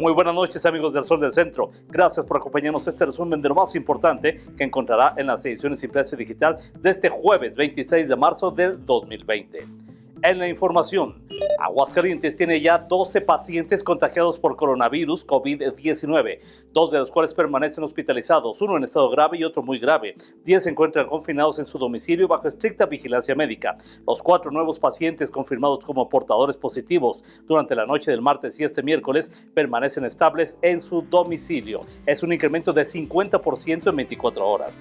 Muy buenas noches amigos del Sol del Centro. Gracias por acompañarnos este resumen de lo más importante que encontrará en las ediciones impresa digital de este jueves 26 de marzo del 2020. En la información, Aguascalientes tiene ya 12 pacientes contagiados por coronavirus COVID-19, dos de los cuales permanecen hospitalizados, uno en estado grave y otro muy grave. Diez se encuentran confinados en su domicilio bajo estricta vigilancia médica. Los cuatro nuevos pacientes confirmados como portadores positivos durante la noche del martes y este miércoles permanecen estables en su domicilio. Es un incremento de 50% en 24 horas.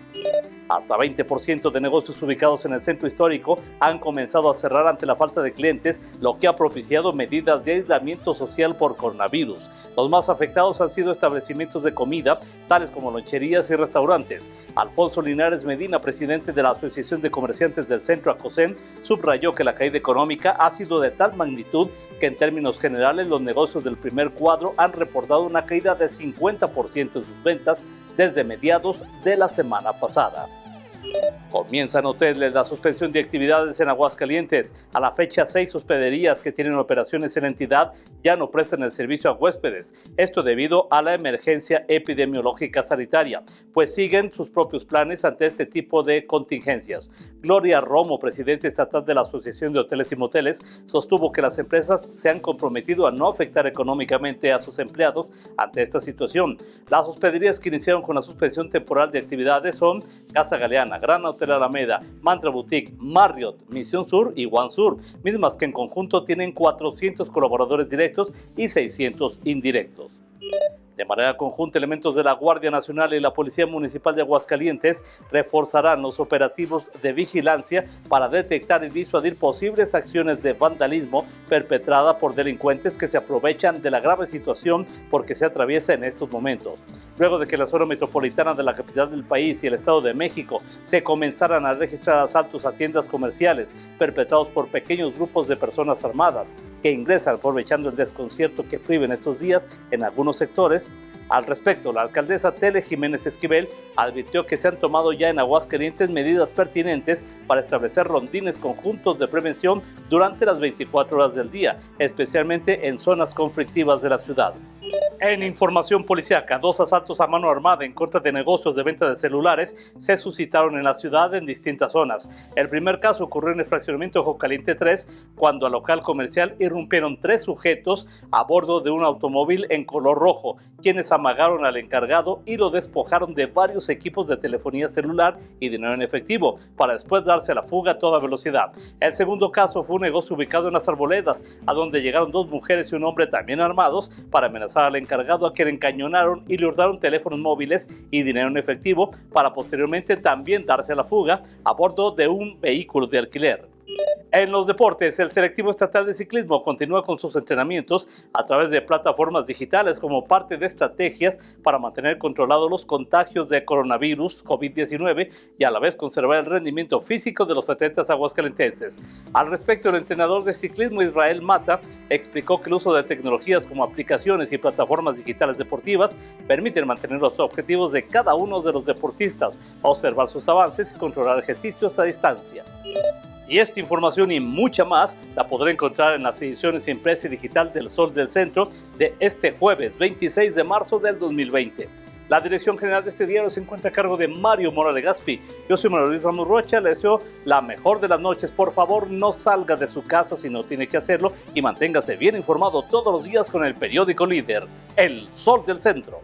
Hasta 20% de negocios ubicados en el centro histórico han comenzado a cerrar ante la falta de clientes, lo que ha propiciado medidas de aislamiento social por coronavirus. Los más afectados han sido establecimientos de comida, tales como loncherías y restaurantes. Alfonso Linares Medina, presidente de la Asociación de Comerciantes del Centro ACOSEN, subrayó que la caída económica ha sido de tal magnitud que en términos generales los negocios del primer cuadro han reportado una caída de 50% en sus ventas desde mediados de la semana pasada. Yeah. Comienzan hoteles la suspensión de actividades en Aguascalientes. A la fecha, seis hospederías que tienen operaciones en la entidad ya no prestan el servicio a huéspedes. Esto debido a la emergencia epidemiológica sanitaria, pues siguen sus propios planes ante este tipo de contingencias. Gloria Romo, presidente estatal de la Asociación de Hoteles y Moteles, sostuvo que las empresas se han comprometido a no afectar económicamente a sus empleados ante esta situación. Las hospederías que iniciaron con la suspensión temporal de actividades son Casa Galeana, Gran Hotel Alameda, Mantra Boutique, Marriott, Misión Sur y One Sur, mismas que en conjunto tienen 400 colaboradores directos y 600 indirectos. De manera conjunta, elementos de la Guardia Nacional y la Policía Municipal de Aguascalientes reforzarán los operativos de vigilancia para detectar y disuadir posibles acciones de vandalismo perpetrada por delincuentes que se aprovechan de la grave situación porque se atraviesa en estos momentos. Luego de que la zona metropolitana de la capital del país y el Estado de México se comenzaran a registrar asaltos a tiendas comerciales perpetrados por pequeños grupos de personas armadas que ingresan aprovechando el desconcierto que priven estos días en algunos sectores, al respecto, la alcaldesa Tele Jiménez Esquivel advirtió que se han tomado ya en Aguascalientes medidas pertinentes para establecer rondines conjuntos de prevención durante las 24 horas del día, especialmente en zonas conflictivas de la ciudad. En información policiaca, dos asaltos a mano armada en contra de negocios de venta de celulares se suscitaron en la ciudad en distintas zonas. El primer caso ocurrió en el fraccionamiento Ojo Caliente 3, cuando al local comercial irrumpieron tres sujetos a bordo de un automóvil en color rojo, quienes amagaron al encargado y lo despojaron de varios equipos de telefonía celular y dinero en efectivo, para después darse a la fuga a toda velocidad. El segundo caso fue un negocio ubicado en las arboledas, a donde llegaron dos mujeres y un hombre también armados para amenazar al encargado a quien encañonaron y le hurtaron teléfonos móviles y dinero en efectivo para posteriormente también darse a la fuga a bordo de un vehículo de alquiler. En los deportes, el selectivo estatal de ciclismo continúa con sus entrenamientos a través de plataformas digitales como parte de estrategias para mantener controlados los contagios de coronavirus COVID-19 y a la vez conservar el rendimiento físico de los atletas aguascalentenses. Al respecto, el entrenador de ciclismo Israel Mata explicó que el uso de tecnologías como aplicaciones y plataformas digitales deportivas permiten mantener los objetivos de cada uno de los deportistas, observar sus avances y controlar ejercicios a distancia. Y esta información y mucha más la podrá encontrar en las ediciones impresa y digital del Sol del Centro de este jueves 26 de marzo del 2020. La dirección general de este diario se encuentra a cargo de Mario Mora de Gaspi. Yo soy Manuel Luis Ramos Rocha, le deseo la mejor de las noches. Por favor, no salga de su casa si no tiene que hacerlo y manténgase bien informado todos los días con el periódico líder, El Sol del Centro.